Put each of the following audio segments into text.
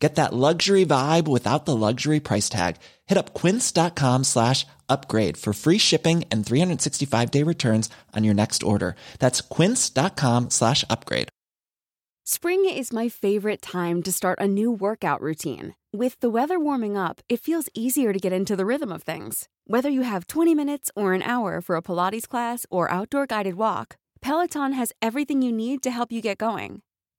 Get that luxury vibe without the luxury price tag. Hit up quince.com slash upgrade for free shipping and 365 day returns on your next order. That's quince.com slash upgrade. Spring is my favorite time to start a new workout routine. With the weather warming up, it feels easier to get into the rhythm of things. Whether you have 20 minutes or an hour for a Pilates class or outdoor guided walk, Peloton has everything you need to help you get going.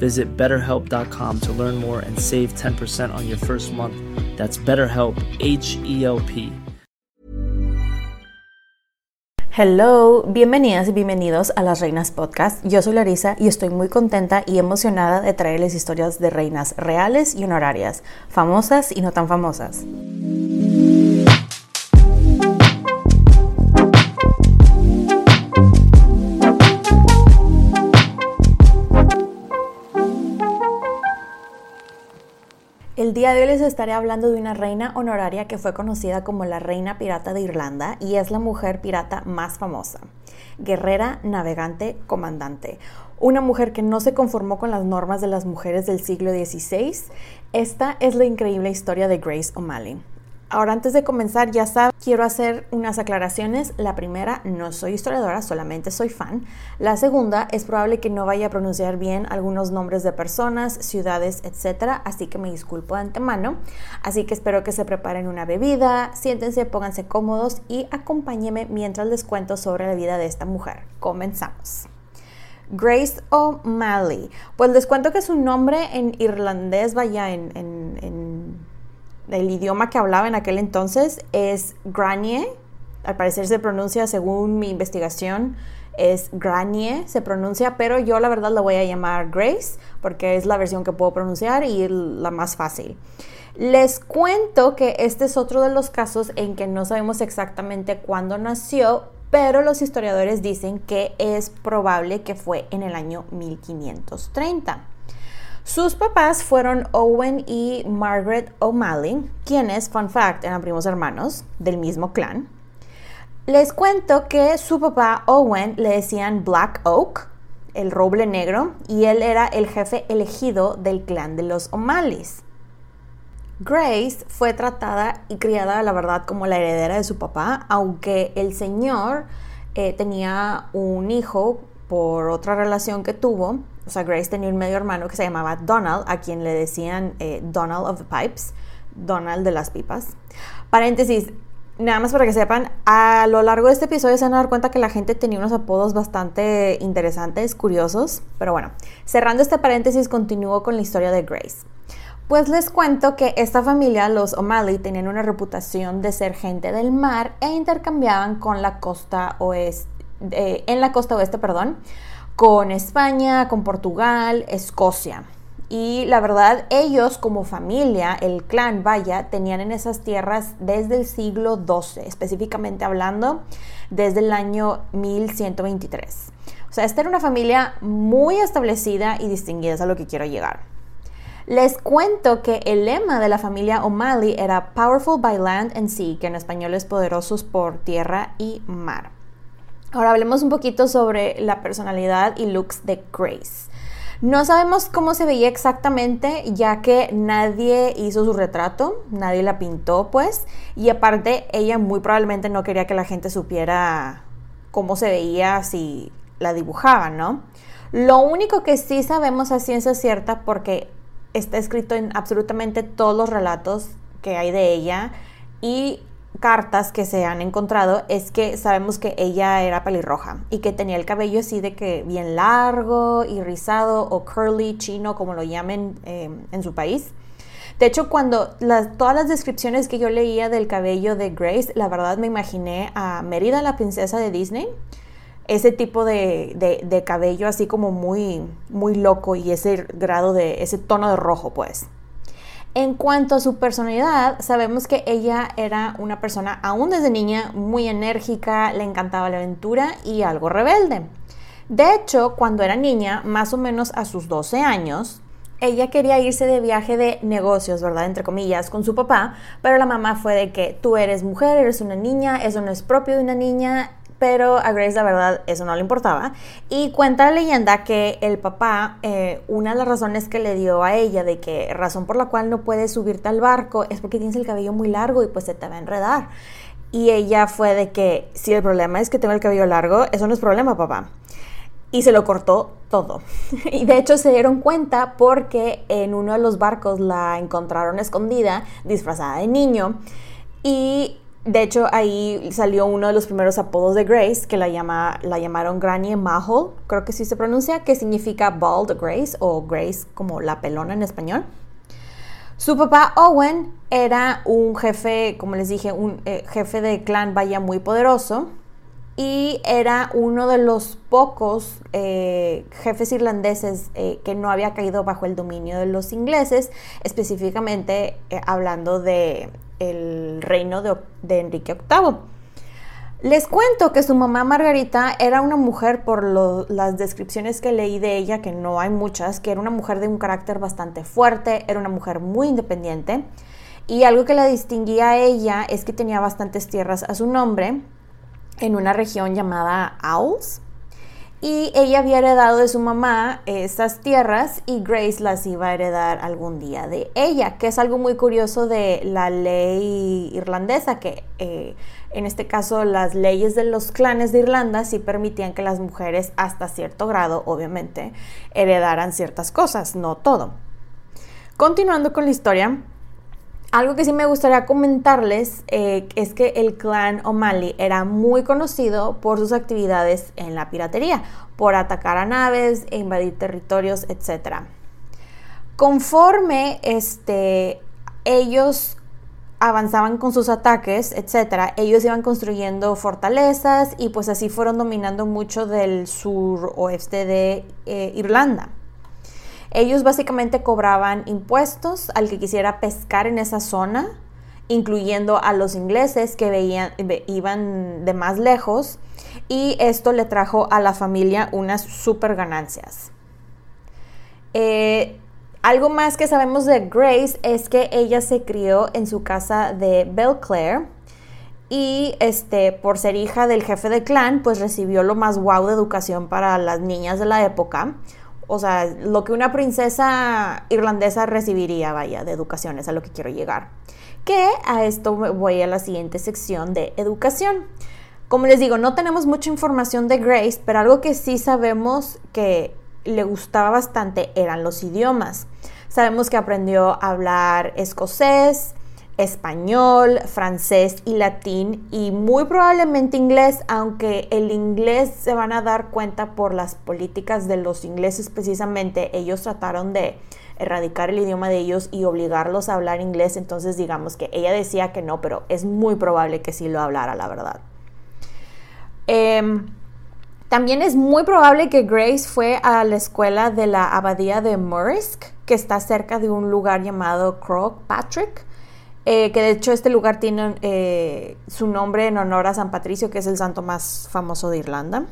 Visit betterhelp.com to learn more and save 10% on your first month. That's BetterHelp, H E L P. Hello, bienvenidas y bienvenidos a Las Reinas Podcast. Yo soy Larisa y estoy muy contenta y emocionada de traerles historias de reinas reales y honorarias, famosas y no tan famosas. El día de hoy les estaré hablando de una reina honoraria que fue conocida como la reina pirata de Irlanda y es la mujer pirata más famosa. Guerrera, navegante, comandante. Una mujer que no se conformó con las normas de las mujeres del siglo XVI. Esta es la increíble historia de Grace O'Malley. Ahora, antes de comenzar, ya saben, quiero hacer unas aclaraciones. La primera, no soy historiadora, solamente soy fan. La segunda, es probable que no vaya a pronunciar bien algunos nombres de personas, ciudades, etc. Así que me disculpo de antemano. Así que espero que se preparen una bebida, siéntense, pónganse cómodos y acompáñenme mientras les cuento sobre la vida de esta mujer. Comenzamos. Grace O'Malley. Pues les cuento que es un nombre en irlandés, vaya, en el idioma que hablaba en aquel entonces es Granie. Al parecer se pronuncia, según mi investigación, es Granie, se pronuncia, pero yo la verdad la voy a llamar Grace porque es la versión que puedo pronunciar y la más fácil. Les cuento que este es otro de los casos en que no sabemos exactamente cuándo nació, pero los historiadores dicen que es probable que fue en el año 1530. Sus papás fueron Owen y Margaret O'Malley, quienes, fun fact, eran primos hermanos del mismo clan. Les cuento que su papá Owen le decían Black Oak, el roble negro, y él era el jefe elegido del clan de los O'Malleys. Grace fue tratada y criada, la verdad, como la heredera de su papá, aunque el señor eh, tenía un hijo por otra relación que tuvo. O sea, Grace tenía un medio hermano que se llamaba Donald, a quien le decían eh, Donald of the Pipes, Donald de las pipas. Paréntesis, nada más para que sepan, a lo largo de este episodio se van a dar cuenta que la gente tenía unos apodos bastante interesantes, curiosos. Pero bueno, cerrando este paréntesis, continúo con la historia de Grace. Pues les cuento que esta familia, los O'Malley, tenían una reputación de ser gente del mar e intercambiaban con la costa oeste en la costa oeste, perdón, con España, con Portugal, Escocia. Y la verdad, ellos como familia, el clan Vaya, tenían en esas tierras desde el siglo XII, específicamente hablando, desde el año 1123. O sea, esta era una familia muy establecida y distinguida, es a lo que quiero llegar. Les cuento que el lema de la familia O'Malley era Powerful by Land and Sea, que en español es poderosos por tierra y mar. Ahora hablemos un poquito sobre la personalidad y looks de Grace. No sabemos cómo se veía exactamente, ya que nadie hizo su retrato, nadie la pintó, pues, y aparte ella muy probablemente no quería que la gente supiera cómo se veía si la dibujaban, ¿no? Lo único que sí sabemos a ciencia cierta, porque está escrito en absolutamente todos los relatos que hay de ella, y cartas que se han encontrado es que sabemos que ella era pelirroja y que tenía el cabello así de que bien largo y rizado o curly chino como lo llamen eh, en su país. De hecho, cuando las, todas las descripciones que yo leía del cabello de Grace, la verdad me imaginé a Mérida, la princesa de Disney, ese tipo de, de cabello así como muy, muy loco y ese grado de, ese tono de rojo, pues. En cuanto a su personalidad, sabemos que ella era una persona, aún desde niña, muy enérgica, le encantaba la aventura y algo rebelde. De hecho, cuando era niña, más o menos a sus 12 años, ella quería irse de viaje de negocios, ¿verdad? Entre comillas, con su papá, pero la mamá fue de que tú eres mujer, eres una niña, eso no es propio de una niña, pero a Grace la verdad eso no le importaba. Y cuenta la leyenda que el papá, eh, una de las razones que le dio a ella de que razón por la cual no puedes subirte al barco es porque tienes el cabello muy largo y pues se te va a enredar. Y ella fue de que si el problema es que tengo el cabello largo, eso no es problema, papá. Y se lo cortó todo. y de hecho se dieron cuenta porque en uno de los barcos la encontraron escondida, disfrazada de niño. Y de hecho, ahí salió uno de los primeros apodos de Grace, que la, llama, la llamaron Granny Mahol, creo que sí se pronuncia, que significa Bald Grace o Grace como la pelona en español. Su papá Owen era un jefe, como les dije, un eh, jefe de clan vaya muy poderoso y era uno de los pocos eh, jefes irlandeses eh, que no había caído bajo el dominio de los ingleses, específicamente hablando de el reino de, Enrique VIII. Les cuento que su mamá Margarita era una mujer, por las descripciones que leí de ella, que no hay muchas, que era una mujer de un carácter bastante fuerte, era una mujer muy independiente. Y algo que la distinguía a ella es que tenía bastantes tierras a su nombre en una región llamada Owls y ella había heredado de su mamá esas tierras y Grace las iba a heredar algún día de ella, que es algo muy curioso de la ley irlandesa, que eh, en este caso las leyes de los clanes de Irlanda sí permitían que las mujeres hasta cierto grado, obviamente, heredaran ciertas cosas, no todo. Continuando con la historia, algo que sí me gustaría comentarles eh, es que el clan O'Malley era muy conocido por sus actividades en la piratería, por atacar a naves e invadir territorios, etc. Conforme este, ellos avanzaban con sus ataques, etc., ellos iban construyendo fortalezas y pues así fueron dominando mucho del sur oeste de eh, Irlanda. Ellos básicamente cobraban impuestos al que quisiera pescar en esa zona, incluyendo a los ingleses que veían, iban de más lejos, y esto le trajo a la familia unas super ganancias. Eh, algo más que sabemos de Grace es que ella se crió en su casa de Belclair y este, por ser hija del jefe de clan, pues recibió lo más guau de educación para las niñas de la época o sea, lo que una princesa irlandesa recibiría, vaya, de educación, es a lo que quiero llegar. Que a esto voy a la siguiente sección de educación. Como les digo, no tenemos mucha información de Grace, pero algo que sí sabemos que le gustaba bastante eran los idiomas. Sabemos que aprendió a hablar escocés, español, francés y latín y muy probablemente inglés, aunque el inglés se van a dar cuenta por las políticas de los ingleses precisamente, ellos trataron de erradicar el idioma de ellos y obligarlos a hablar inglés, entonces digamos que ella decía que no, pero es muy probable que sí lo hablara, la verdad. Em, también es muy probable que Grace fue a la escuela de la abadía de Murrisk, que está cerca de un lugar llamado Croagh Patrick. Eh, que de hecho este lugar tiene eh, su nombre en honor a San Patricio, que es el santo más famoso de Irlanda.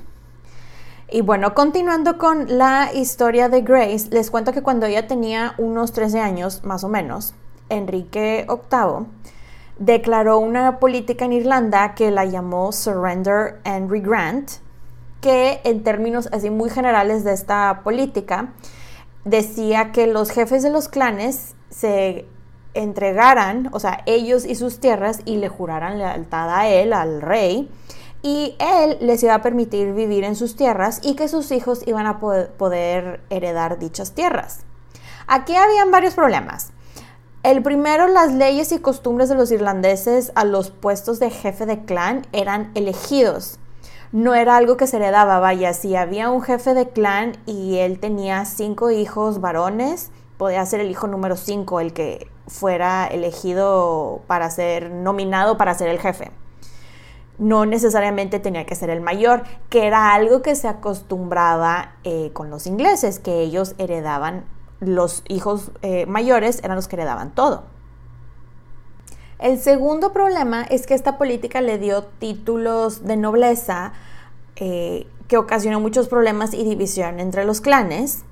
Y bueno, continuando con la historia de Grace, les cuento que cuando ella tenía unos 13 años, más o menos, Enrique VIII declaró una política en Irlanda que la llamó Surrender and Regrant, que en términos así muy generales de esta política, decía que los jefes de los clanes se entregaran, o sea, ellos y sus tierras, y le juraran lealtad a él, al rey, y él les iba a permitir vivir en sus tierras y que sus hijos iban a poder heredar dichas tierras. Aquí habían varios problemas. El primero, las leyes y costumbres de los irlandeses a los puestos de jefe de clan eran elegidos. No era algo que se heredaba, vaya, si había un jefe de clan y él tenía cinco hijos varones, podía ser el hijo número cinco el que fuera elegido para ser nominado para ser el jefe. No necesariamente tenía que ser el mayor, que era algo que se acostumbraba eh, con los ingleses, que ellos heredaban los hijos eh, mayores eran los que heredaban todo. El segundo problema es que esta política le dio títulos de nobleza eh, que ocasionó muchos problemas y división entre los clanes.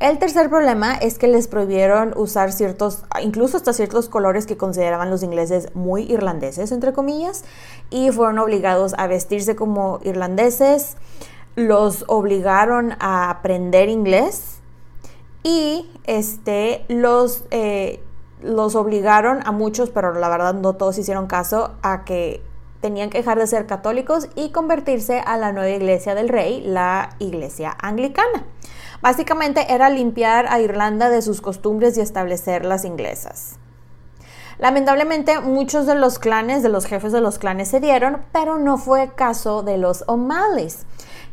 El tercer problema es que les prohibieron usar ciertos, incluso hasta ciertos colores que consideraban los ingleses muy irlandeses, entre comillas, y fueron obligados a vestirse como irlandeses, los obligaron a aprender inglés y este, los, eh, los obligaron a muchos, pero la verdad no todos hicieron caso, a que tenían que dejar de ser católicos y convertirse a la nueva iglesia del rey, la iglesia anglicana. Básicamente era limpiar a Irlanda de sus costumbres y establecer las inglesas. Lamentablemente muchos de los clanes, de los jefes de los clanes se dieron, pero no fue caso de los O'Malley's.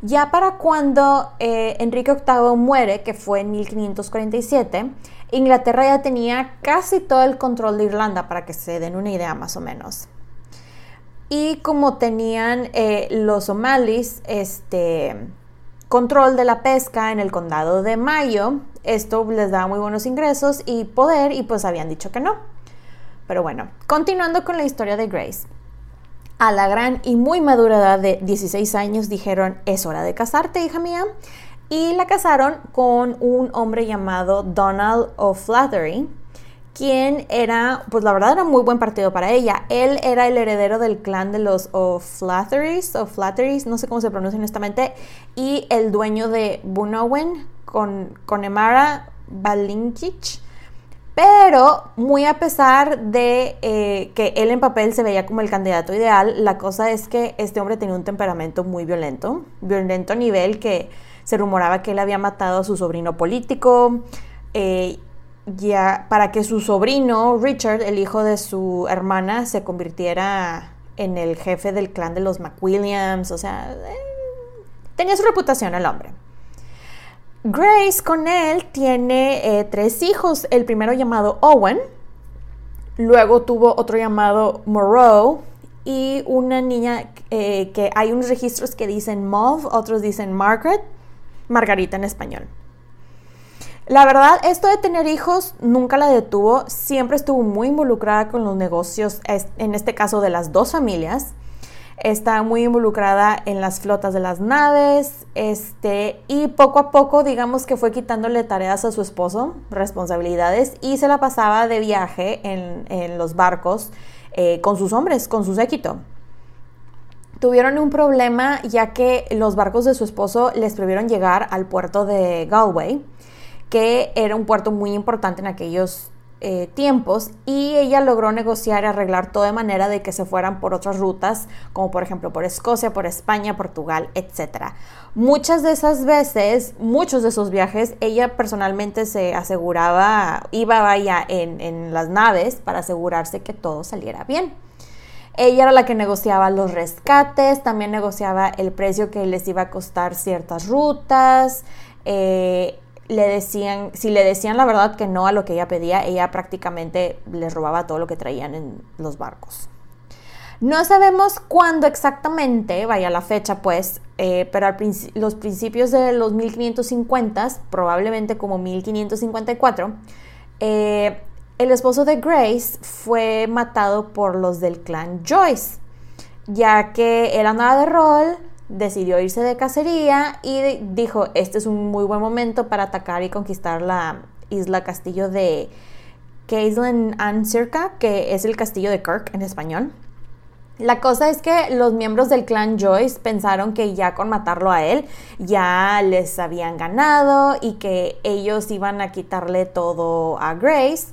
Ya para cuando eh, Enrique VIII muere, que fue en 1547, Inglaterra ya tenía casi todo el control de Irlanda, para que se den una idea más o menos. Y como tenían eh, los somalis este, control de la pesca en el condado de Mayo, esto les daba muy buenos ingresos y poder, y pues habían dicho que no. Pero bueno, continuando con la historia de Grace. A la gran y muy madura edad de 16 años dijeron, es hora de casarte, hija mía. Y la casaron con un hombre llamado Donald O'Flaherty, quien era, pues la verdad era muy buen partido para ella. Él era el heredero del clan de los O'Flahertys, O'Flahertys, no sé cómo se pronuncia honestamente, y el dueño de Bunowen con, con Emara Balinkich pero muy a pesar de eh, que él en papel se veía como el candidato ideal, la cosa es que este hombre tenía un temperamento muy violento, violento a nivel que se rumoraba que él había matado a su sobrino político, eh, ya para que su sobrino Richard, el hijo de su hermana, se convirtiera en el jefe del clan de los McWilliams, o sea, eh, tenía su reputación el hombre. Grace con él tiene eh, tres hijos, el primero llamado Owen, luego tuvo otro llamado Moreau y una niña eh, que hay unos registros que dicen Mauve, otros dicen Margaret, Margarita en español. La verdad, esto de tener hijos nunca la detuvo, siempre estuvo muy involucrada con los negocios, en este caso de las dos familias. Está muy involucrada en las flotas de las naves, este, y poco a poco, digamos que fue quitándole tareas a su esposo, responsabilidades, y se la pasaba de viaje en, los barcos eh, con sus hombres, con su séquito. Tuvieron un problema ya que los barcos de su esposo les prohibieron llegar al puerto de Galway, que era un puerto muy importante en aquellos eh, tiempos y ella logró negociar y arreglar todo de manera de que se fueran por otras rutas, como por ejemplo por Escocia, por España, Portugal, etc. Muchas de esas veces, muchos de esos viajes, ella personalmente se aseguraba, iba vaya en, en las naves para asegurarse que todo saliera bien. Ella era la que negociaba los rescates, también negociaba el precio que les iba a costar ciertas rutas. Eh, le decían, si le decían la verdad que no a lo que ella pedía, ella prácticamente les robaba todo lo que traían en los barcos. No sabemos cuándo exactamente, vaya la fecha pues, eh, pero al los principios de los 1550, probablemente como 1554, eh, el esposo de Grace fue matado por los del clan Joyce, ya que era nada de rol, decidió irse de cacería y dijo, este es un muy buen momento para atacar y conquistar la isla castillo de Caislen Ancirca, que es el castillo de Kirk en español. La cosa es que los miembros del clan Joyce pensaron que ya con matarlo a él ya les habían ganado y que ellos iban a quitarle todo a Grace,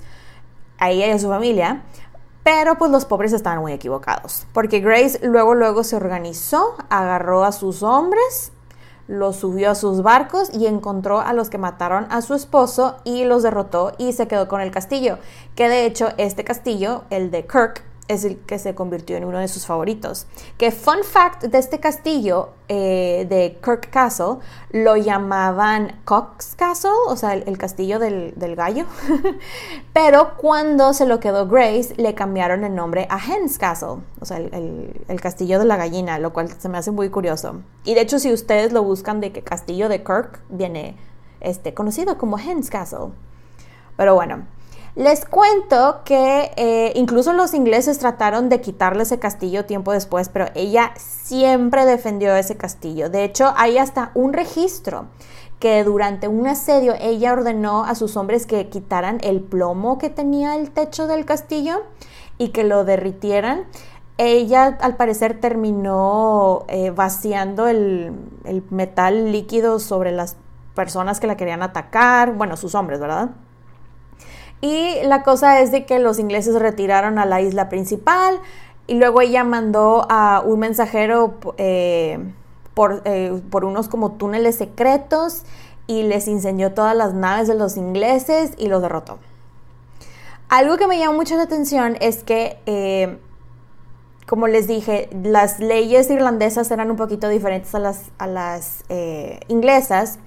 a ella y a su familia. Pero pues los pobres estaban muy equivocados, porque Grace luego luego se organizó, agarró a sus hombres, los subió a sus barcos y encontró a los que mataron a su esposo y los derrotó y se quedó con el castillo. Que de hecho este castillo, el de Kirk, es el que se convirtió en uno de sus favoritos. Que fun fact de este castillo eh, de Kirk Castle lo llamaban Cox Castle, o sea, el, castillo del, gallo. Pero cuando se lo quedó Grace, le cambiaron el nombre a Hens Castle, o sea, el, el, castillo de la gallina, lo cual se me hace muy curioso. Y de hecho, si ustedes lo buscan de que castillo de Kirk, viene este, conocido como Hens Castle. Pero bueno, les cuento que eh, incluso los ingleses trataron de quitarle ese castillo tiempo después, pero ella siempre defendió ese castillo. De hecho, hay hasta un registro que durante un asedio ella ordenó a sus hombres que quitaran el plomo que tenía el techo del castillo y que lo derritieran. Ella al parecer terminó eh, vaciando el, el metal líquido sobre las personas que la querían atacar, bueno, sus hombres, ¿verdad? Y la cosa es de que los ingleses retiraron a la isla principal y luego ella mandó a un mensajero eh, por, eh, por unos como túneles secretos y les incendió todas las naves de los ingleses y los derrotó. Algo que me llamó mucho la atención es que, eh, como les dije, las leyes irlandesas eran un poquito diferentes a las inglesas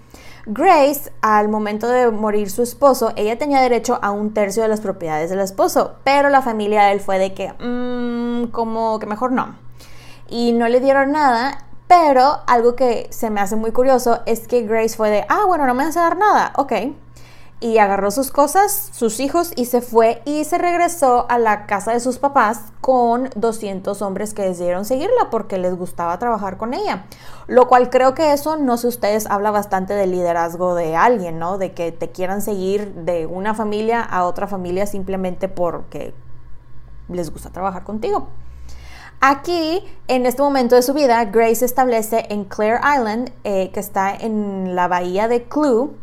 Grace, al momento de morir su esposo, ella tenía derecho a un tercio de las propiedades del esposo, pero la familia de él fue de que, mmm, como que mejor no. Y no le dieron nada, pero algo que se me hace muy curioso es que Grace fue de, ah, bueno, no me vas a dar nada, ok y agarró sus cosas, sus hijos y se fue y se regresó a la casa de sus papás con 200 hombres que decidieron seguirla porque les gustaba trabajar con ella. Lo cual creo que eso, no sé ustedes, habla bastante del liderazgo de alguien, ¿no? De que te quieran seguir de una familia a otra familia simplemente porque les gusta trabajar contigo. Aquí, en este momento de su vida, Grace establece en Clare Island, eh, que está en la bahía de Clue,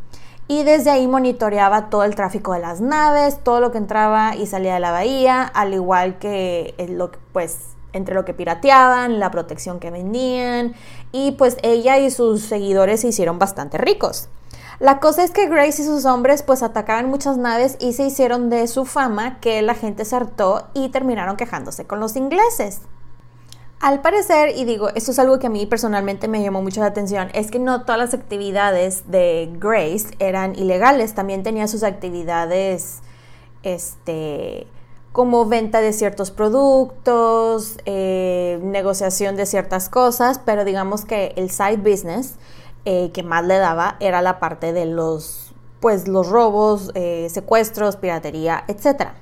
y desde ahí monitoreaba todo el tráfico de las naves, todo lo que entraba y salía de la bahía, al igual que lo pues entre lo que pirateaban, la protección que vendían y pues ella y sus seguidores se hicieron bastante ricos. La cosa es que Grace y sus hombres pues atacaban muchas naves y se hicieron de su fama que la gente se hartó y terminaron quejándose con los ingleses. Al parecer, y digo, esto es algo que a mí personalmente me llamó mucho la atención, es que no todas las actividades de Grace eran ilegales, también tenía sus actividades, este, como venta de ciertos productos, eh, negociación de ciertas cosas, pero digamos que el side business eh, que más le daba era la parte de los, pues, los robos, eh, secuestros, piratería, etcétera.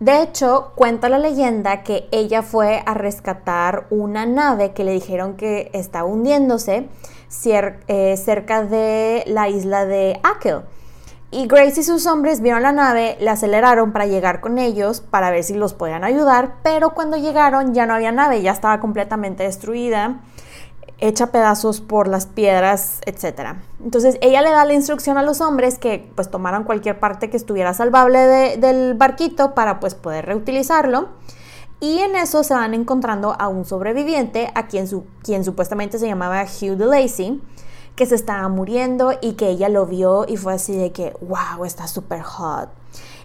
De hecho, cuenta la leyenda que ella fue a rescatar una nave que le dijeron que estaba hundiéndose eh, cerca de la isla de Akel. Y Grace y sus hombres vieron la nave, la aceleraron para llegar con ellos para ver si los podían ayudar, pero cuando llegaron ya no había nave, ya estaba completamente destruida hecha pedazos por las piedras, etc. Entonces ella le da la instrucción a los hombres que pues tomaran cualquier parte que estuviera salvable del barquito para pues poder reutilizarlo. Y en eso se van encontrando a un sobreviviente, a quien, su, quien supuestamente se llamaba Hugh de Lacey, que se estaba muriendo y que ella lo vio y fue así de que, wow, está súper hot.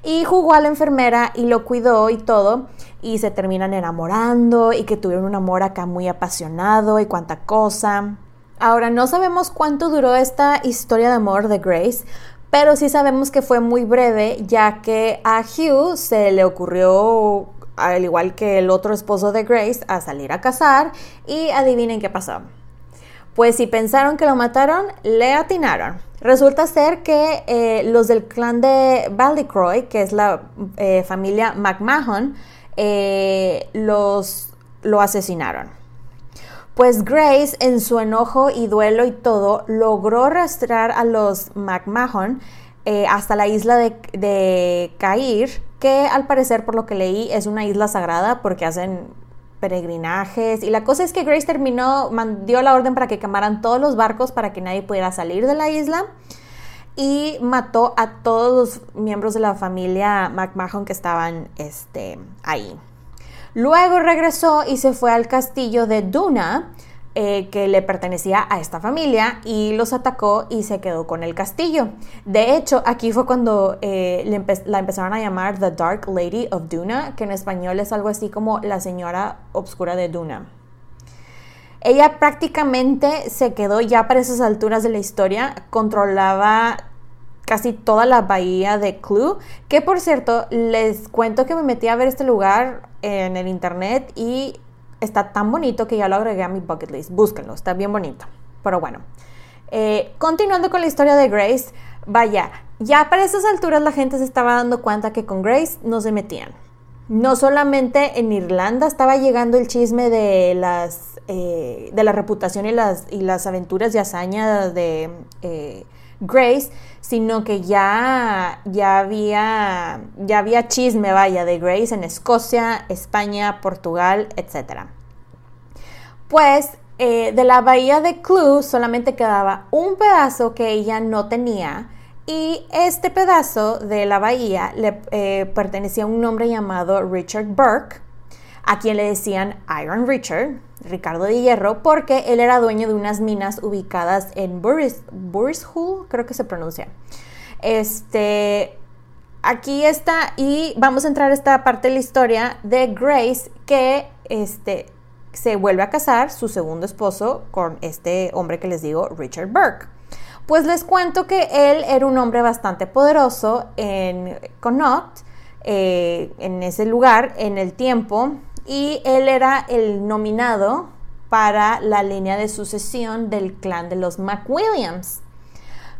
Y jugó a la enfermera y lo cuidó y todo y se terminan enamorando y que tuvieron un amor acá muy apasionado y cuánta cosa. Ahora, no sabemos cuánto duró esta historia de amor de Grace, pero sí sabemos que fue muy breve, ya que a Hugh se le ocurrió, al igual que el otro esposo de Grace, a salir a cazar y adivinen qué pasó. Pues si pensaron que lo mataron, le atinaron. Resulta ser que eh, los del clan de Ballycroy, que es la eh, familia McMahon, eh, los, lo asesinaron. Pues Grace, en su enojo y duelo y todo, logró rastrear a los McMahon hasta la isla de, de Cair, que al parecer, por lo que leí, es una isla sagrada porque hacen peregrinajes. Y la cosa es que Grace terminó, dio la orden para que quemaran todos los barcos para que nadie pudiera salir de la isla y mató a todos los miembros de la familia McMahon que estaban este, ahí. Luego regresó y se fue al castillo de Duna, eh, que le pertenecía a esta familia y los atacó y se quedó con el castillo. De hecho, aquí fue cuando eh, la empezaron a llamar The Dark Lady of Duna, que en español es algo así como la señora obscura de Duna. Ella prácticamente se quedó ya para esas alturas de la historia, controlaba casi toda la bahía de Clue, que por cierto, les cuento que me metí a ver este lugar en el internet y está tan bonito que ya lo agregué a mi bucket list. Búsquenlo, está bien bonito. Pero bueno, eh, continuando con la historia de Grace, vaya, ya para esas alturas la gente se estaba dando cuenta que con Grace no se metían. No solamente en Irlanda estaba llegando el chisme de las eh, de la reputación y las, y las aventuras y hazañas de eh, Grace, sino que ya, ya, había, ya había chisme, vaya, de Grace en Escocia, España, Portugal, etc. Pues eh, de la bahía de Clue solamente quedaba un pedazo que ella no tenía y este pedazo de la bahía le eh, pertenecía a un hombre llamado Richard Burke, a quien le decían Iron Richard, Ricardo de Hierro, porque él era dueño de unas minas ubicadas en Buris, creo que se pronuncia. Este, aquí está, y vamos a entrar a esta parte de la historia de Grace, que este, se vuelve a casar, su segundo esposo, con este hombre que les digo, Richard Burke. Pues les cuento que él era un hombre bastante poderoso en Connaught, eh, en ese lugar, en el tiempo, y él era el nominado para la línea de sucesión del clan de los McWilliams.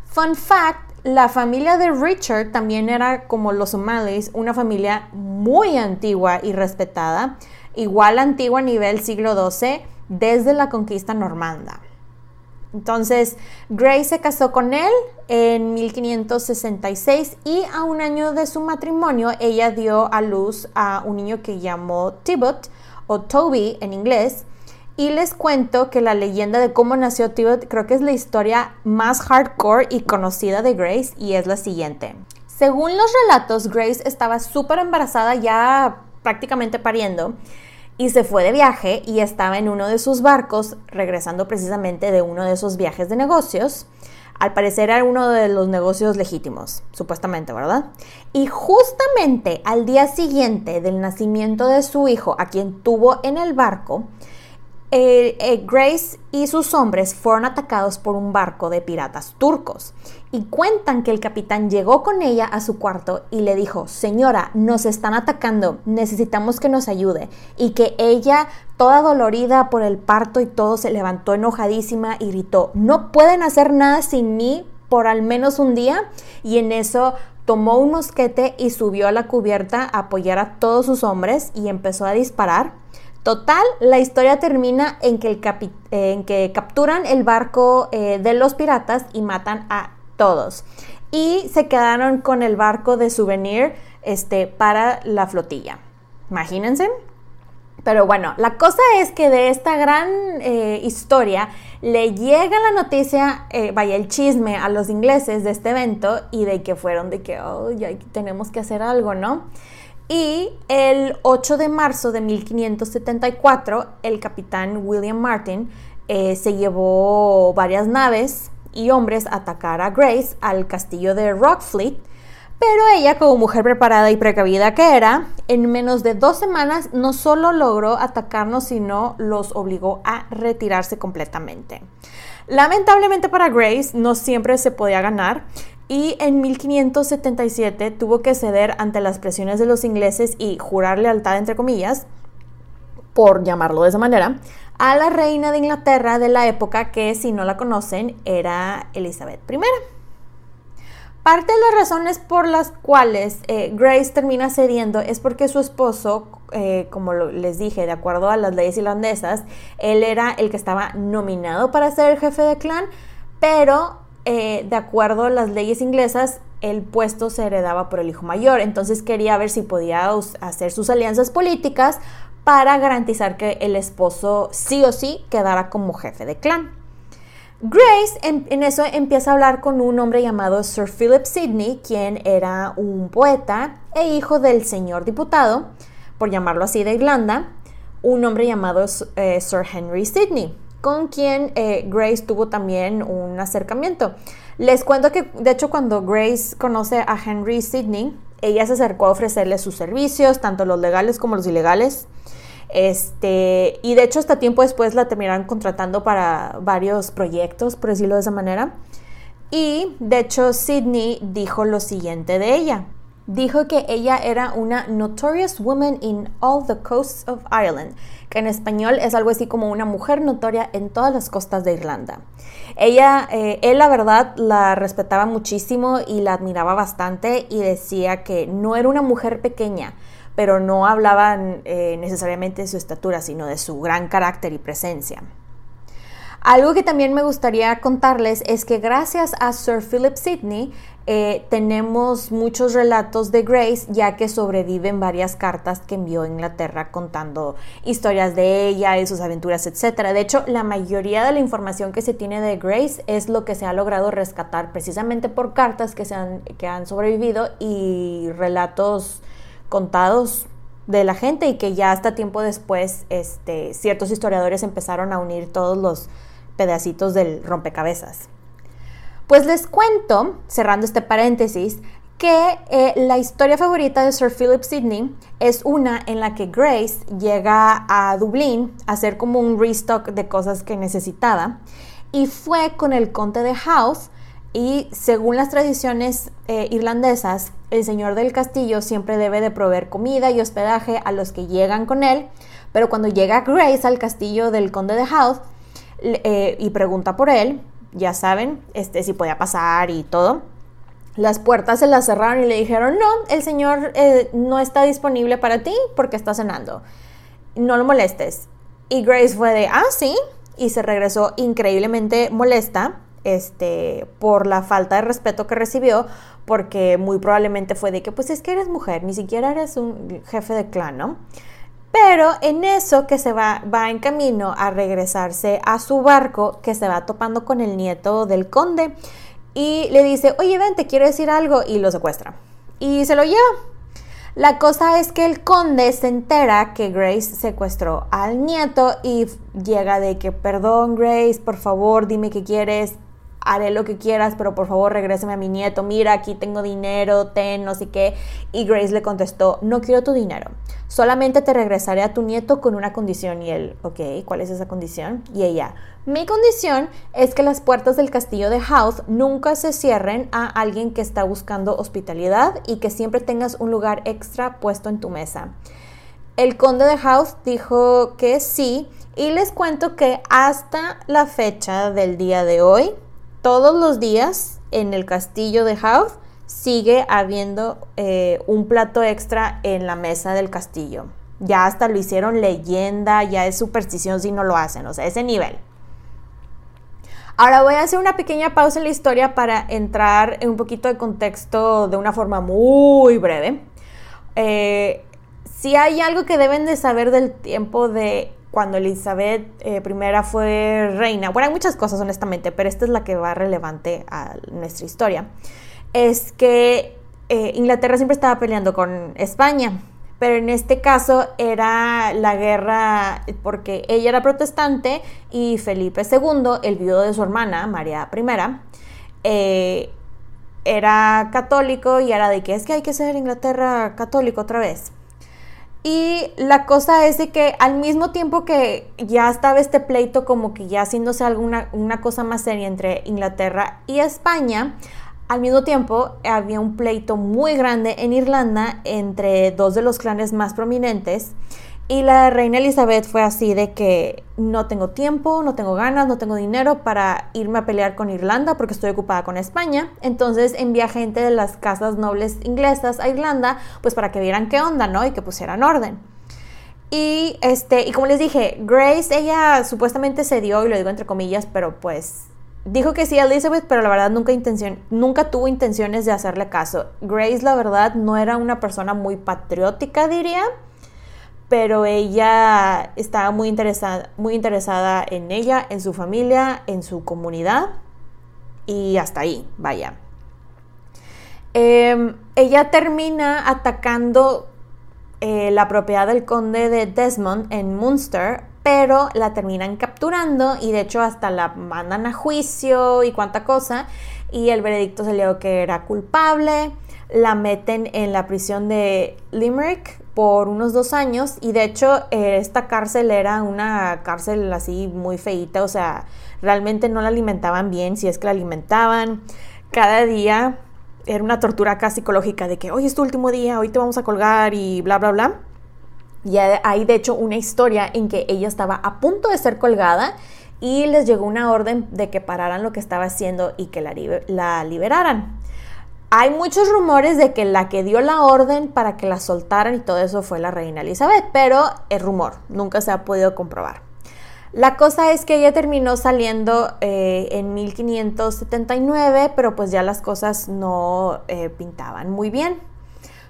Fun fact, la familia de Richard también era como los O'Malley's, una familia muy antigua y respetada, igual antigua a nivel siglo XII desde la conquista normanda. Entonces, Grace se casó con él en 1566 y a un año de su matrimonio ella dio a luz a un niño que llamó Tibot o Toby en inglés. Y les cuento que la leyenda de cómo nació Tibot creo que es la historia más hardcore y conocida de Grace y es la siguiente. Según los relatos, Grace estaba súper embarazada ya prácticamente pariendo y se fue de viaje y estaba en uno de sus barcos, regresando precisamente de uno de esos viajes de negocios. Al parecer era uno de los negocios legítimos, supuestamente, ¿verdad? Y justamente al día siguiente del nacimiento de su hijo, a quien tuvo en el barco, eh, Grace y sus hombres fueron atacados por un barco de piratas turcos y cuentan que el capitán llegó con ella a su cuarto y le dijo, señora, nos están atacando, necesitamos que nos ayude. Y que ella, toda dolorida por el parto y todo, se levantó enojadísima y gritó, no pueden hacer nada sin mí por al menos un día. Y en eso tomó un mosquete y subió a la cubierta a apoyar a todos sus hombres y empezó a disparar. Total, la historia termina en que, capturan el barco eh, de los piratas y matan a todos. Y se quedaron con el barco de souvenir este, para la flotilla. Imagínense. Pero bueno, la cosa es que de esta gran eh, historia le llega la noticia, eh, vaya el chisme a los ingleses de este evento y de que fueron de que, oh, ya tenemos que hacer algo, ¿no? Y el 8 de marzo de 1574, el capitán William Martin eh, se llevó varias naves y hombres a atacar a Grace al castillo de Rockfleet, pero ella, como mujer preparada y precavida que era, en menos de dos semanas no solo logró atacarnos, sino los obligó a retirarse completamente. Lamentablemente para Grace no siempre se podía ganar y en 1577 tuvo que ceder ante las presiones de los ingleses y jurar lealtad, entre comillas, por llamarlo de esa manera, a la reina de Inglaterra de la época que, si no la conocen, era Elizabeth I. Parte de las razones por las cuales eh, Grace termina cediendo es porque su esposo, eh, como les dije, de acuerdo a las leyes irlandesas, él era el que estaba nominado para ser el jefe de clan, pero eh, de acuerdo a las leyes inglesas, el puesto se heredaba por el hijo mayor. Entonces quería ver si podía hacer sus alianzas políticas para garantizar que el esposo sí o sí quedara como jefe de clan. Grace en, eso empieza a hablar con un hombre llamado Sir Philip Sidney, quien era un poeta e hijo del señor diputado, por llamarlo así, de Irlanda, un hombre llamado eh, Sir Henry Sidney. Con quien eh, Grace tuvo también un acercamiento. Les cuento que, de hecho, cuando Grace conoce a Henry Sidney, ella se acercó a ofrecerle sus servicios, tanto los legales como los ilegales. Este, y de hecho, hasta tiempo después la terminaron contratando para varios proyectos, por decirlo de esa manera. Y de hecho, Sidney dijo lo siguiente de ella. Dijo que ella era una notorious woman in all the coasts of Ireland, que en español es algo así como una mujer notoria en todas las costas de Irlanda. Ella, eh, él la verdad la respetaba muchísimo y la admiraba bastante y decía que no era una mujer pequeña, pero no hablaban eh, necesariamente de su estatura, sino de su gran carácter y presencia. Algo que también me gustaría contarles es que gracias a Sir Philip Sidney eh, tenemos muchos relatos de Grace ya que sobreviven varias cartas que envió a Inglaterra contando historias de ella y sus aventuras, etc. De hecho, la mayoría de la información que se tiene de Grace es lo que se ha logrado rescatar precisamente por cartas que, se han, que han sobrevivido y relatos contados de la gente y que ya hasta tiempo después este, ciertos historiadores empezaron a unir todos los pedacitos del rompecabezas. Pues les cuento, cerrando este paréntesis, que eh, la historia favorita de Sir Philip Sidney es una en la que Grace llega a Dublín a hacer como un restock de cosas que necesitaba y fue con el conde de House y según las tradiciones eh, irlandesas, el señor del castillo siempre debe de proveer comida y hospedaje a los que llegan con él, pero cuando llega Grace al castillo del conde de House, eh, y pregunta por él, ya saben, este, si podía pasar y todo. Las puertas se las cerraron y le dijeron, no, el señor eh, no está disponible para ti porque está cenando. No lo molestes. Y Grace fue de, ah, sí, y se regresó increíblemente molesta este, por la falta de respeto que recibió, porque muy probablemente fue de que, pues es que eres mujer, ni siquiera eres un jefe de clan, ¿no? Pero en eso que se va, va en camino a regresarse a su barco, que se va topando con el nieto del conde y le dice, oye, ven, te quiero decir algo, y lo secuestra. Y se lo lleva. La cosa es que el conde se entera que Grace secuestró al nieto y llega de que, perdón Grace, por favor, dime qué quieres, haré lo que quieras, pero por favor regrésame a mi nieto, mira, aquí tengo dinero, ten, no sé qué. Y Grace le contestó, no quiero tu dinero, solamente te regresaré a tu nieto con una condición. Y él, ok, ¿cuál es esa condición? Y ella, mi condición es que las puertas del castillo de House nunca se cierren a alguien que está buscando hospitalidad y que siempre tengas un lugar extra puesto en tu mesa. El conde de House dijo que sí y les cuento que hasta la fecha del día de hoy, todos los días en el castillo de House sigue habiendo eh, un plato extra en la mesa del castillo. Ya hasta lo hicieron leyenda, ya es superstición si no lo hacen, o sea, ese nivel. Ahora voy a hacer una pequeña pausa en la historia para entrar en un poquito de contexto de una forma muy breve. Eh, si hay algo que deben de saber del tiempo de cuando Elizabeth eh, I fue reina, bueno, hay muchas cosas honestamente, pero esta es la que va relevante a nuestra historia, es que eh, Inglaterra siempre estaba peleando con España, pero en este caso era la guerra porque ella era protestante y Felipe II, el viudo de su hermana, María I, eh, era católico y era de que es que hay que ser Inglaterra católico otra vez. Y la cosa es de que al mismo tiempo que ya estaba este pleito como que ya haciéndose alguna una cosa más seria entre Inglaterra y España, al mismo tiempo había un pleito muy grande en Irlanda entre dos de los clanes más prominentes y la reina Elizabeth fue así de que no tengo tiempo, no tengo ganas, no tengo dinero para irme a pelear con Irlanda porque estoy ocupada con España. Entonces envía gente de las casas nobles inglesas a Irlanda pues para que vieran qué onda, ¿no? Y que pusieran orden. Y, este, y como les dije, Grace, ella supuestamente se dio, y lo digo entre comillas, pero pues dijo que sí a Elizabeth, pero la verdad nunca, intención, nunca tuvo intenciones de hacerle caso. Grace, la verdad, no era una persona muy patriótica, diría pero ella estaba muy interesada, muy interesada en ella, en su familia, en su comunidad y hasta ahí, vaya. Em, ella termina atacando eh, la propiedad del conde de Desmond en Munster pero la terminan capturando y de hecho hasta la mandan a juicio y cuánta cosa y el veredicto salió que era culpable, la meten en la prisión de Limerick por unos dos años y de hecho eh, esta cárcel era una cárcel así muy feita, o sea, realmente no la alimentaban bien, si es que la alimentaban, cada día era una tortura casi psicológica de que hoy es tu último día, hoy te vamos a colgar y bla, bla, bla. Y hay de hecho una historia en que ella estaba a punto de ser colgada y les llegó una orden de que pararan lo que estaba haciendo y que la, la liberaran. Hay muchos rumores de que la que dio la orden para que la soltaran y todo eso fue la reina Elizabeth, pero es rumor, nunca se ha podido comprobar. La cosa es que ella terminó saliendo eh, en 1579, pero pues ya las cosas no eh, pintaban muy bien.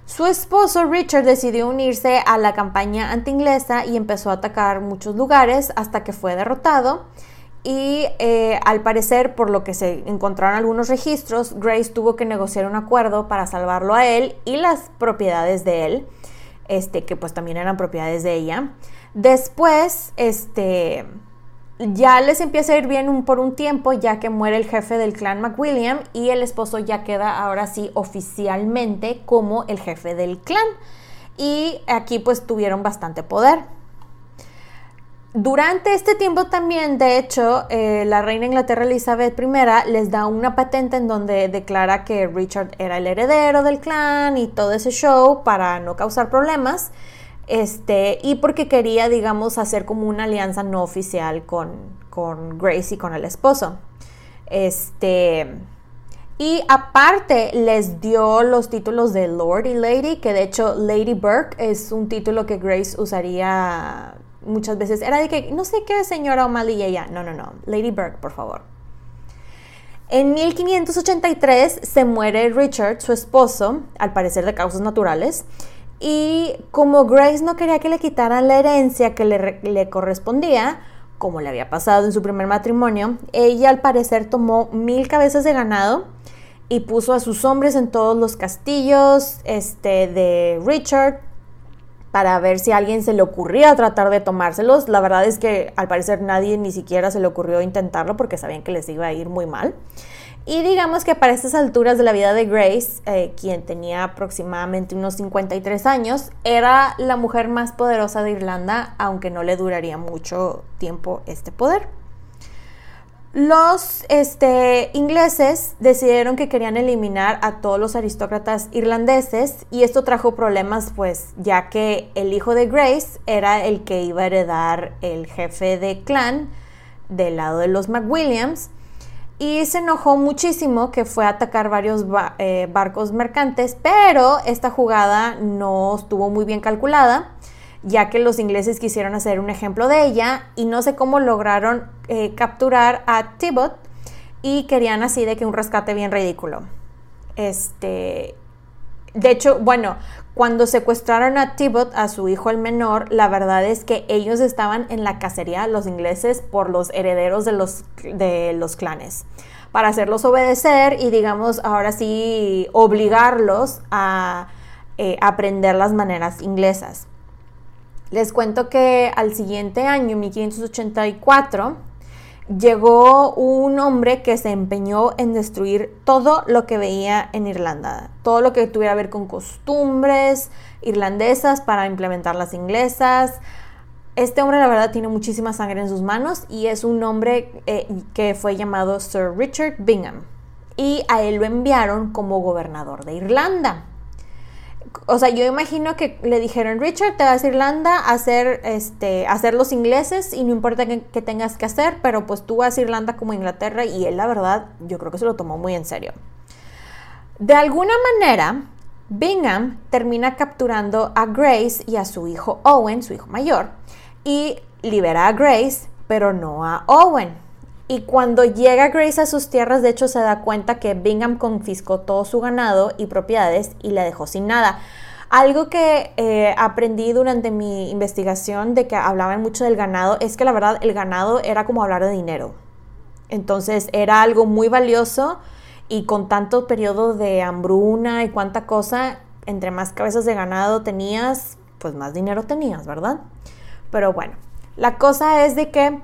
Su esposo Richard decidió unirse a la campaña anti-inglesa y empezó a atacar muchos lugares hasta que fue derrotado. Y eh, al parecer, por lo que se encontraron algunos registros, Grace tuvo que negociar un acuerdo para salvarlo a él y las propiedades de él, este, que pues también eran propiedades de ella. Después, este, ya les empieza a ir bien por un tiempo, ya que muere el jefe del clan McWilliam y el esposo ya queda ahora sí oficialmente como el jefe del clan. Y aquí pues tuvieron bastante poder. Durante este tiempo también, de hecho, eh, la reina Inglaterra Elizabeth I les da una patente en donde declara que Richard era el heredero del clan y todo ese show para no causar problemas. Este, y porque quería, digamos, hacer como una alianza no oficial con, con Grace y con el esposo. Este, y aparte les dio los títulos de Lord y Lady, que de hecho Lady Burke es un título que Grace usaría muchas veces. Era de que, no sé qué señora O'Malley y ella. No, no, no. Lady Burke, por favor. En 1583 se muere Richard, su esposo, al parecer de causas naturales, y como Grace no quería que le quitaran la herencia que le, correspondía, como le había pasado en su primer matrimonio, ella al parecer tomó mil cabezas de ganado y puso a sus hombres en todos los castillos este, de Richard para ver si a alguien se le ocurría tratar de tomárselos. La verdad es que al parecer nadie ni siquiera se le ocurrió intentarlo porque sabían que les iba a ir muy mal. Y digamos que para estas alturas de la vida de Grace, eh, quien tenía aproximadamente unos 53 años, era la mujer más poderosa de Irlanda, aunque no le duraría mucho tiempo este poder. Los este, ingleses decidieron que querían eliminar a todos los aristócratas irlandeses y esto trajo problemas pues ya que el hijo de Grace era el que iba a heredar el jefe de clan del lado de los McWilliams. Y se enojó muchísimo que fue a atacar varios eh, barcos mercantes, pero esta jugada no estuvo muy bien calculada, ya que los ingleses quisieron hacer un ejemplo de ella y no sé cómo lograron eh, capturar a Tibot y querían así de que un rescate bien ridículo. Este, de hecho, bueno, cuando secuestraron a Tibot, a su hijo el menor, la verdad es que ellos estaban en la cacería, los ingleses, por los herederos de los, de los clanes, para hacerlos obedecer y, digamos, ahora sí, obligarlos a eh, aprender las maneras inglesas. Les cuento que al siguiente año, 1584, llegó un hombre que se empeñó en destruir todo lo que veía en Irlanda, todo lo que tuviera que ver con costumbres irlandesas para implementar las inglesas. Este hombre la verdad tiene muchísima sangre en sus manos y es un hombre eh, que fue llamado Sir Richard Bingham. Y a él lo enviaron como gobernador de Irlanda o sea, yo imagino que le dijeron, Richard, te vas a Irlanda a hacer, este, hacer los ingleses y no importa qué, tengas que hacer, pero pues tú vas a Irlanda como Inglaterra y él, la verdad, yo creo que se lo tomó muy en serio. De alguna manera, Bingham termina capturando a Grace y a su hijo Owen, su hijo mayor, y libera a Grace, pero no a Owen. Y cuando llega Grace a sus tierras, de hecho se da cuenta que Bingham confiscó todo su ganado y propiedades y la dejó sin nada. Algo que eh, aprendí durante mi investigación de que hablaban mucho del ganado es que la verdad el ganado era como hablar de dinero. Entonces era algo muy valioso y con tanto periodo de hambruna y cuánta cosa, entre más cabezas de ganado tenías, pues más dinero tenías, ¿verdad? Pero bueno, La cosa es de que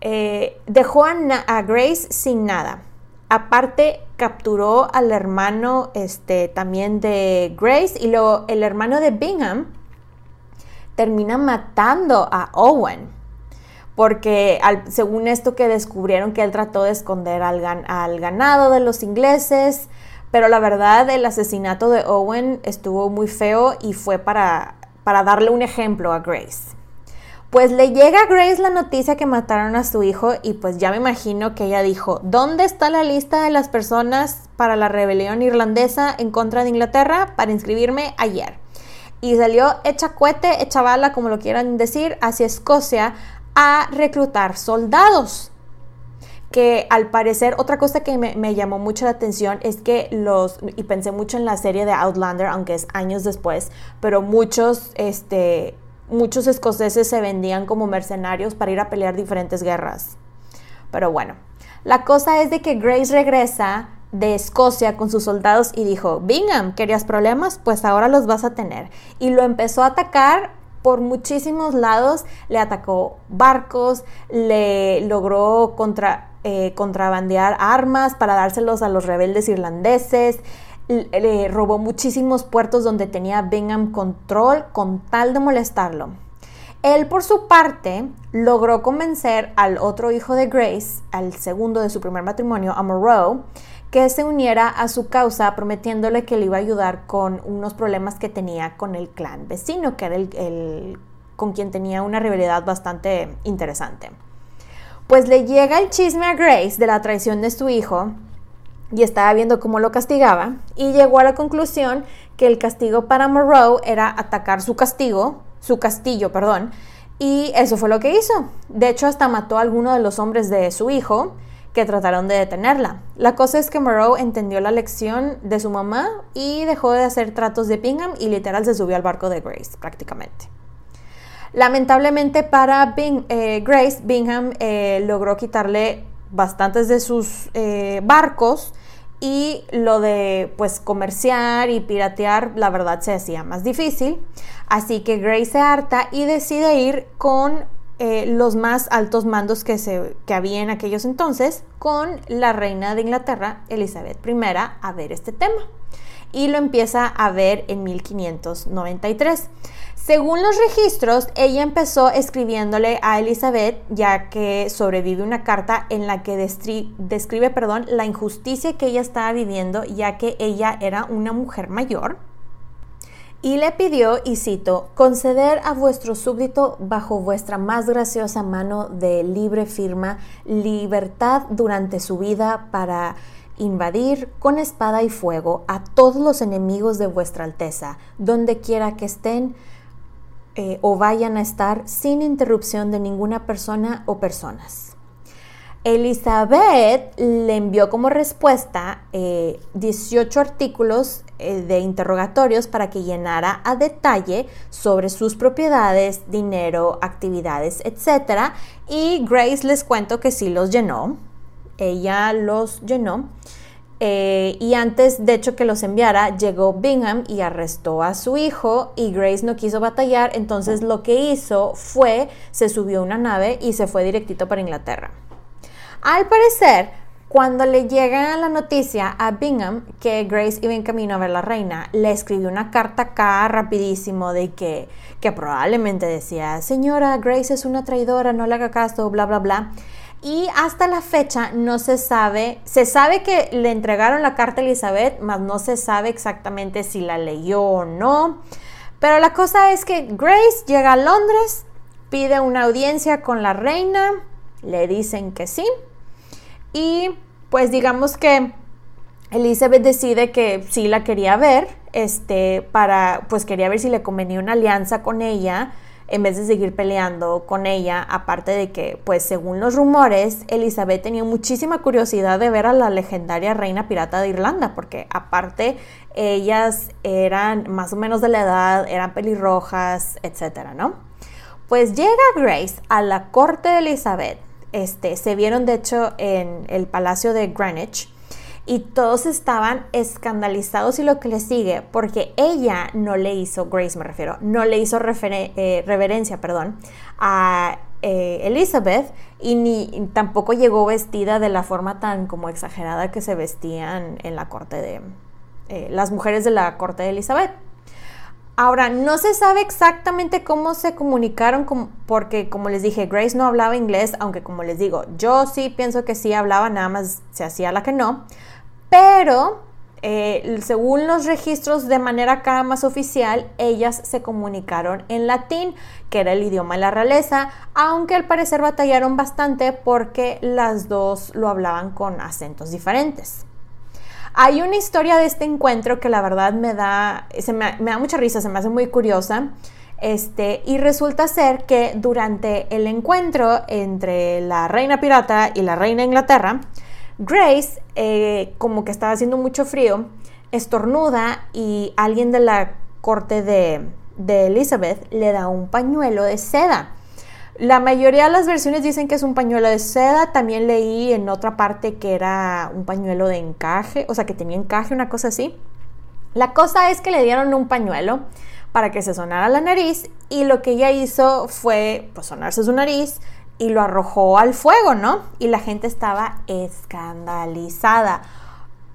eh, dejó a, Grace sin nada. Aparte, capturó al hermano este, también de Grace y luego el hermano de Bingham termina matando a Owen. Porque según esto que descubrieron que él trató de esconder al, al ganado de los ingleses, pero la verdad el asesinato de Owen estuvo muy feo y fue para, para darle un ejemplo a Grace. Pues le llega a Grace la noticia que mataron a su hijo y pues ya me imagino que ella dijo, ¿dónde está la lista de las personas para la rebelión irlandesa en contra de Inglaterra para inscribirme ayer? Y salió hecha cohete, hecha bala, como lo quieran decir, hacia Escocia a reclutar soldados. Que al parecer, otra cosa que me, me llamó mucho la atención es que los, y pensé mucho en la serie de Outlander, aunque es años después, pero muchos, este, muchos escoceses se vendían como mercenarios para ir a pelear diferentes guerras. Pero bueno, la cosa es de que Grace regresa de Escocia con sus soldados y dijo, Bingham, ¿querías problemas? Pues ahora los vas a tener. Y lo empezó a atacar por muchísimos lados, le atacó barcos, le logró eh, contrabandear armas para dárselos a los rebeldes irlandeses, le robó muchísimos puertos donde tenía Bingham control con tal de molestarlo. Él, por su parte, logró convencer al otro hijo de Grace, al segundo de su primer matrimonio, a Moreau, que se uniera a su causa prometiéndole que le iba a ayudar con unos problemas que tenía con el clan vecino, que era el, con quien tenía una rivalidad bastante interesante. Pues le llega el chisme a Grace de la traición de su hijo y estaba viendo cómo lo castigaba y llegó a la conclusión que el castigo para Moreau era atacar su castigo, su castillo, perdón, y eso fue lo que hizo. De hecho, hasta mató a alguno de los hombres de su hijo que trataron de detenerla. La cosa es que Moreau entendió la lección de su mamá y dejó de hacer tratos de Bingham y literal se subió al barco de Grace prácticamente. Lamentablemente para eh, Grace, Bingham eh, logró quitarle bastantes de sus eh, barcos y lo de pues comerciar y piratear la verdad se hacía más difícil. Así que Grace se harta y decide ir con eh, los más altos mandos que, se, que había en aquellos entonces, con la reina de Inglaterra, Elizabeth I, a ver este tema. Y lo empieza a ver en 1593. Según los registros, ella empezó escribiéndole a Elizabeth, ya que sobrevive una carta en la que describe perdón, la injusticia que ella estaba viviendo, ya que ella era una mujer mayor. Y le pidió, y cito, conceder a vuestro súbdito bajo vuestra más graciosa mano de libre firma libertad durante su vida para invadir con espada y fuego a todos los enemigos de vuestra Alteza, donde quiera que estén, eh, o vayan a estar sin interrupción de ninguna persona o personas. Elizabeth le envió como respuesta 18 eh, artículos eh, de interrogatorios para que llenara a detalle sobre sus propiedades, dinero, actividades, etc. Y Grace les cuento que sí los llenó. Ella los llenó. Eh, y antes, de hecho, que los enviara, llegó Bingham y arrestó a su hijo y Grace no quiso batallar, entonces lo que hizo fue, se subió a una nave y se fue directito para Inglaterra. Al parecer, cuando le llega la noticia a Bingham que Grace iba en camino a ver a la reina, le escribió una carta acá rapidísimo de que, que probablemente decía, señora, Grace es una traidora, no le haga caso, bla, bla, bla. Y hasta la fecha no se sabe, se sabe que le entregaron la carta a Elizabeth, mas no se sabe exactamente si la leyó o no. Pero la cosa es que Grace llega a Londres, pide una audiencia con la reina, le dicen que sí. Y pues digamos que Elizabeth decide que sí la quería ver, este, para, pues quería ver si le convenía una alianza con ella en vez de seguir peleando con ella, aparte de que, pues según los rumores, Elizabeth tenía muchísima curiosidad de ver a la legendaria reina pirata de Irlanda, porque aparte ellas eran más o menos de la edad, eran pelirrojas, etcétera, ¿no? Pues llega Grace a la corte de Elizabeth, este, se vieron de hecho en el palacio de Greenwich, y todos estaban escandalizados y lo que le sigue, porque ella no le hizo, Grace me refiero, no le hizo eh, reverencia, perdón, a eh, Elizabeth y ni tampoco llegó vestida de la forma tan como exagerada que se vestían en la corte de eh, las mujeres de la corte de Elizabeth. Ahora, no se sabe exactamente cómo se comunicaron porque, como les dije, Grace no hablaba inglés, aunque como les digo, yo sí pienso que sí hablaba, nada más se hacía la que no. Pero, eh, según los registros de manera acá más oficial, ellas se comunicaron en latín, que era el idioma de la realeza, aunque al parecer batallaron bastante porque las dos lo hablaban con acentos diferentes. Hay una historia de este encuentro que la verdad me da, me, da mucha risa, se me hace muy curiosa. Este, y resulta ser que durante el encuentro entre la reina pirata y la reina Inglaterra, Grace, eh, como que estaba haciendo mucho frío, estornuda y alguien de la corte de, de Elizabeth le da un pañuelo de seda. La mayoría de las versiones dicen que es un pañuelo de seda. También leí en otra parte que era un pañuelo de encaje, o sea, que tenía encaje, una cosa así. La cosa es que le dieron un pañuelo para que se sonara la nariz y lo que ella hizo fue pues, sonarse su nariz y lo arrojó al fuego, ¿no? Y la gente estaba escandalizada.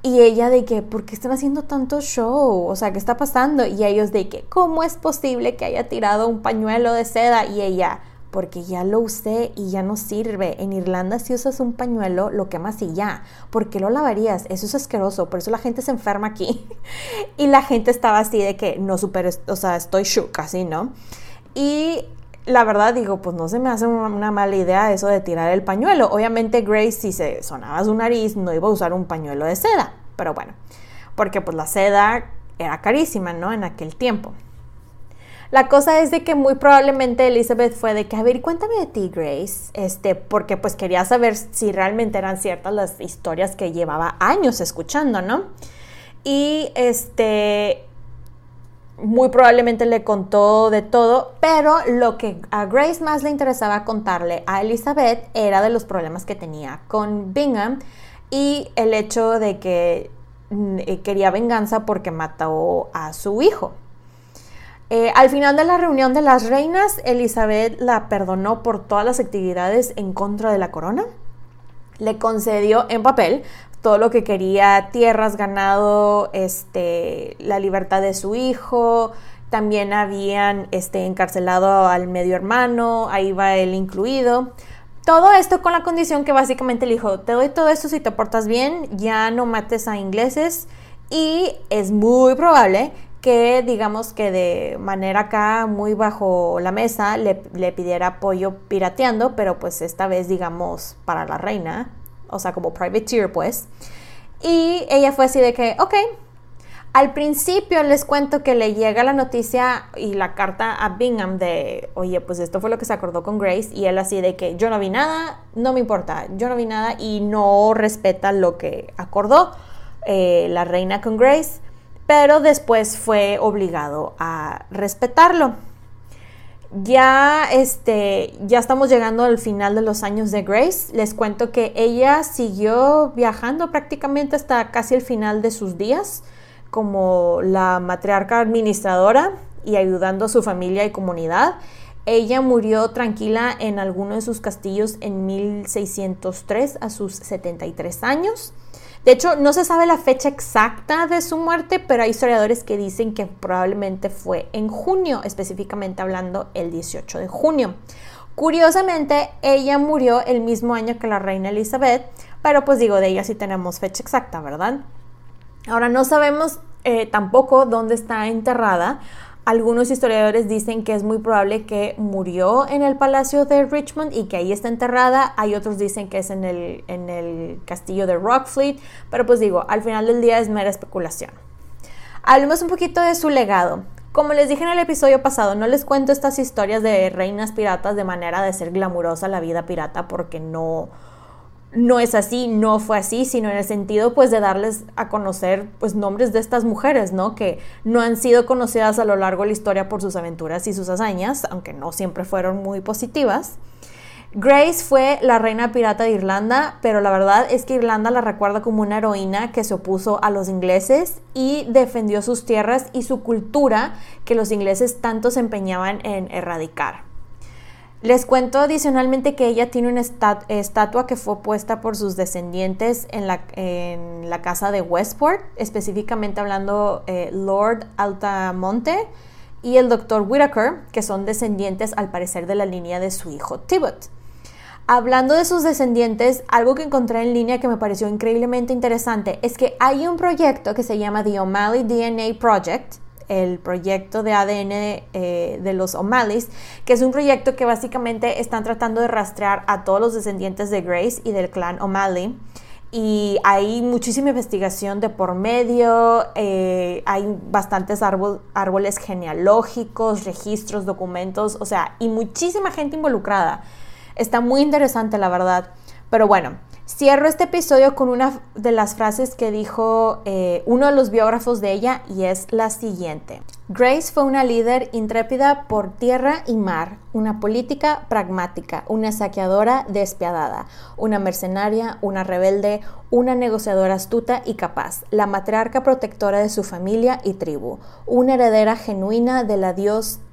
Y ella de que, ¿por qué están haciendo tanto show? O sea, ¿qué está pasando? Y ellos de que, ¿cómo es posible que haya tirado un pañuelo de seda? Y ella, porque ya lo usé y ya no sirve. En Irlanda si usas un pañuelo lo quemas y ya. ¿Por qué lo lavarías? Eso es asqueroso, por eso la gente se enferma aquí. y la gente estaba así de que no super, o sea, estoy shook así, ¿no? Y la verdad digo, pues no se me hace una, mala idea eso de tirar el pañuelo. Obviamente Grace si se sonaba su nariz no iba a usar un pañuelo de seda, pero bueno, porque pues la seda era carísima, ¿no? En aquel tiempo. La cosa es de que muy probablemente Elizabeth fue de que, a ver, cuéntame de ti, Grace, este, porque pues quería saber si realmente eran ciertas las historias que llevaba años escuchando, ¿no? Y este, muy probablemente le contó de todo, pero lo que a Grace más le interesaba contarle a Elizabeth era de los problemas que tenía con Bingham y el hecho de que mm, eh, quería venganza porque mató a su hijo. Eh, al final de la reunión de las reinas, Elizabeth la perdonó por todas las actividades en contra de la corona. Le concedió en papel todo lo que quería, tierras, ganado, este, la libertad de su hijo. También habían este, encarcelado al medio hermano, ahí va él incluido. Todo esto con la condición que básicamente le dijo, te doy todo esto si te portas bien, ya no mates a ingleses y es muy probable que digamos que de manera acá muy bajo la mesa le, pidiera apoyo pirateando, pero pues esta vez digamos para la reina, o sea como privateer pues. Y ella fue así de que, ok, al principio les cuento que le llega la noticia y la carta a Bingham de, oye, pues esto fue lo que se acordó con Grace y él así de que yo no vi nada, no me importa, yo no vi nada y no respeta lo que acordó eh, la reina con Grace pero después fue obligado a respetarlo. Ya, este, ya estamos llegando al final de los años de Grace. Les cuento que ella siguió viajando prácticamente hasta casi el final de sus días como la matriarca administradora y ayudando a su familia y comunidad. Ella murió tranquila en alguno de sus castillos en 1603 a sus 73 años. De hecho, no se sabe la fecha exacta de su muerte, pero hay historiadores que dicen que probablemente fue en junio, específicamente hablando el 18 de junio. Curiosamente, ella murió el mismo año que la reina Elizabeth, pero pues digo, de ella sí tenemos fecha exacta, ¿verdad? Ahora no sabemos eh, tampoco dónde está enterrada, algunos historiadores dicen que es muy probable que murió en el Palacio de Richmond y que ahí está enterrada. Hay otros dicen que es en el, en el castillo de Rockfleet. Pero pues digo, al final del día es mera especulación. Hablemos un poquito de su legado. Como les dije en el episodio pasado, no les cuento estas historias de reinas piratas de manera de ser glamurosa la vida pirata porque no, no es así, no fue así, sino en el sentido pues de darles a conocer pues nombres de estas mujeres, ¿no? Que no han sido conocidas a lo largo de la historia por sus aventuras y sus hazañas, aunque no siempre fueron muy positivas. Grace fue la reina pirata de Irlanda, pero la verdad es que Irlanda la recuerda como una heroína que se opuso a los ingleses y defendió sus tierras y su cultura que los ingleses tanto se empeñaban en erradicar. Les cuento adicionalmente que ella tiene una estatua que fue puesta por sus descendientes en la, casa de Westport, específicamente hablando eh, Lord Altamonte y el Dr. Whitaker, que son descendientes al parecer de la línea de su hijo Tibot. Hablando de sus descendientes, algo que encontré en línea que me pareció increíblemente interesante es que hay un proyecto que se llama The O'Malley DNA Project, el proyecto de ADN eh, de los O'Malleys, que es un proyecto que básicamente están tratando de rastrear a todos los descendientes de Grace y del clan O'Malley. Y hay muchísima investigación de por medio, eh, hay bastantes árboles genealógicos, registros, documentos, o sea, y muchísima gente involucrada. Está muy interesante, la verdad. Pero bueno, Cierro este episodio con una de las frases que dijo eh, uno de los biógrafos de ella y es la siguiente. Grace fue una líder intrépida por tierra y mar, una política pragmática, una saqueadora despiadada, una mercenaria, una rebelde, una negociadora astuta y capaz, la matriarca protectora de su familia y tribu, una heredera genuina de la,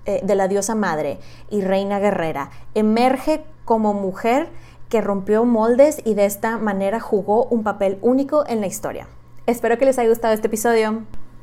eh, de la diosa madre y reina guerrera. Emerge como mujer que rompió moldes y de esta manera jugó un papel único en la historia. Espero que les haya gustado este episodio.